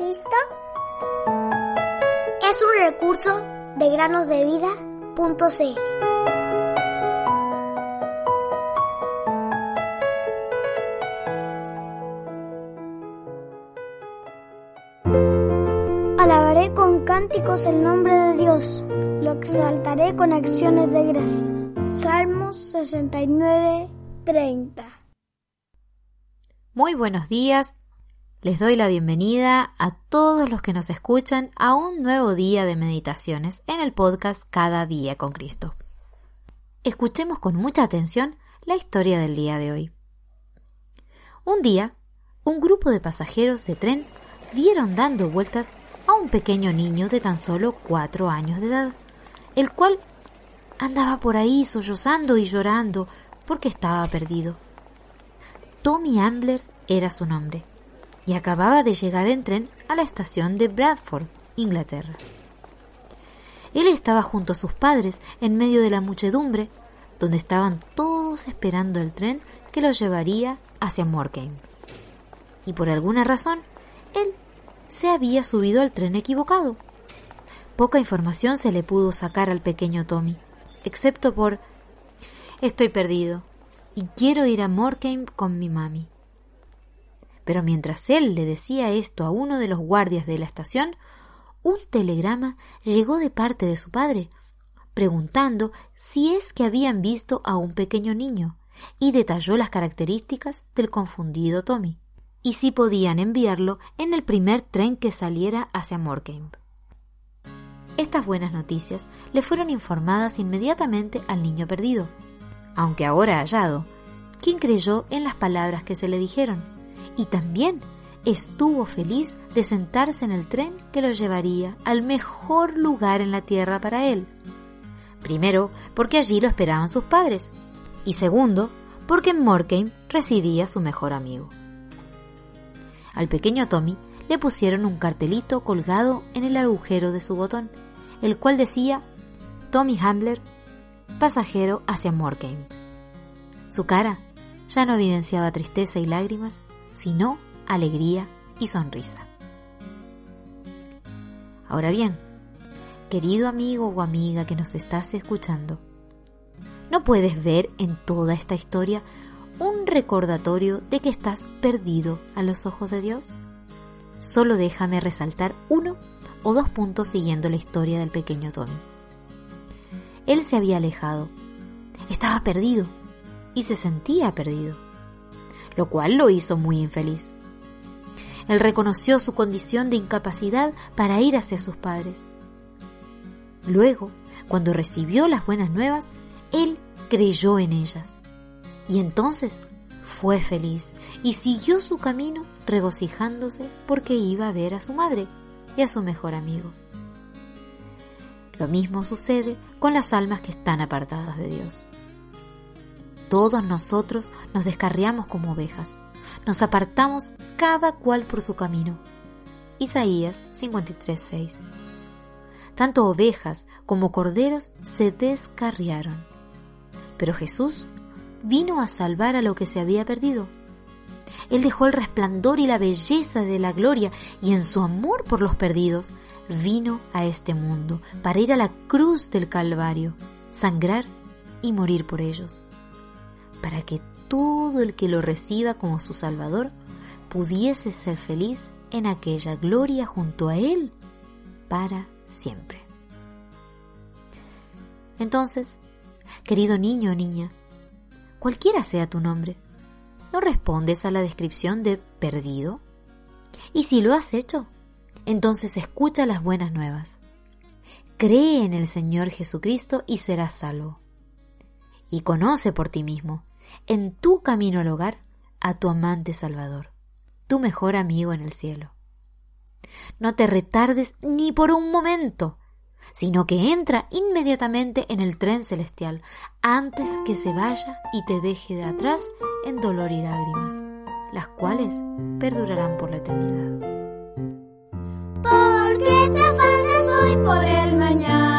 Cristo? Es un recurso de granosdevida.cl. Alabaré con cánticos el nombre de Dios, lo exaltaré con acciones de gracias. Salmos 69, 30. Muy buenos días. Les doy la bienvenida a todos los que nos escuchan a un nuevo día de meditaciones en el podcast Cada día con Cristo. Escuchemos con mucha atención la historia del día de hoy. Un día, un grupo de pasajeros de tren vieron dando vueltas a un pequeño niño de tan solo cuatro años de edad, el cual andaba por ahí sollozando y llorando porque estaba perdido. Tommy Ambler era su nombre y acababa de llegar en tren a la estación de Bradford, Inglaterra. Él estaba junto a sus padres en medio de la muchedumbre, donde estaban todos esperando el tren que los llevaría hacia Morecambe. Y por alguna razón, él se había subido al tren equivocado. Poca información se le pudo sacar al pequeño Tommy, excepto por Estoy perdido y quiero ir a Morecambe con mi mami. Pero mientras él le decía esto a uno de los guardias de la estación, un telegrama llegó de parte de su padre, preguntando si es que habían visto a un pequeño niño, y detalló las características del confundido Tommy, y si podían enviarlo en el primer tren que saliera hacia Morecambe. Estas buenas noticias le fueron informadas inmediatamente al niño perdido, aunque ahora hallado, quien creyó en las palabras que se le dijeron y también estuvo feliz de sentarse en el tren que lo llevaría al mejor lugar en la tierra para él. Primero, porque allí lo esperaban sus padres, y segundo, porque en Morecambe residía su mejor amigo. Al pequeño Tommy le pusieron un cartelito colgado en el agujero de su botón, el cual decía Tommy Hambler, pasajero hacia Morecambe. Su cara ya no evidenciaba tristeza y lágrimas, sino alegría y sonrisa. Ahora bien, querido amigo o amiga que nos estás escuchando, ¿no puedes ver en toda esta historia un recordatorio de que estás perdido a los ojos de Dios? Solo déjame resaltar uno o dos puntos siguiendo la historia del pequeño Tommy. Él se había alejado, estaba perdido y se sentía perdido lo cual lo hizo muy infeliz. Él reconoció su condición de incapacidad para ir hacia sus padres. Luego, cuando recibió las buenas nuevas, él creyó en ellas. Y entonces fue feliz y siguió su camino regocijándose porque iba a ver a su madre y a su mejor amigo. Lo mismo sucede con las almas que están apartadas de Dios. Todos nosotros nos descarriamos como ovejas, nos apartamos cada cual por su camino. Isaías 53:6. Tanto ovejas como corderos se descarriaron. Pero Jesús vino a salvar a lo que se había perdido. Él dejó el resplandor y la belleza de la gloria y en su amor por los perdidos vino a este mundo para ir a la cruz del Calvario, sangrar y morir por ellos para que todo el que lo reciba como su Salvador pudiese ser feliz en aquella gloria junto a Él para siempre. Entonces, querido niño o niña, cualquiera sea tu nombre, ¿no respondes a la descripción de perdido? Y si lo has hecho, entonces escucha las buenas nuevas. Cree en el Señor Jesucristo y serás salvo. Y conoce por ti mismo en tu camino al hogar a tu amante Salvador, tu mejor amigo en el cielo. No te retardes ni por un momento, sino que entra inmediatamente en el tren celestial antes que se vaya y te deje de atrás en dolor y lágrimas, las cuales perdurarán por la eternidad. Porque te afanas hoy por el mañana,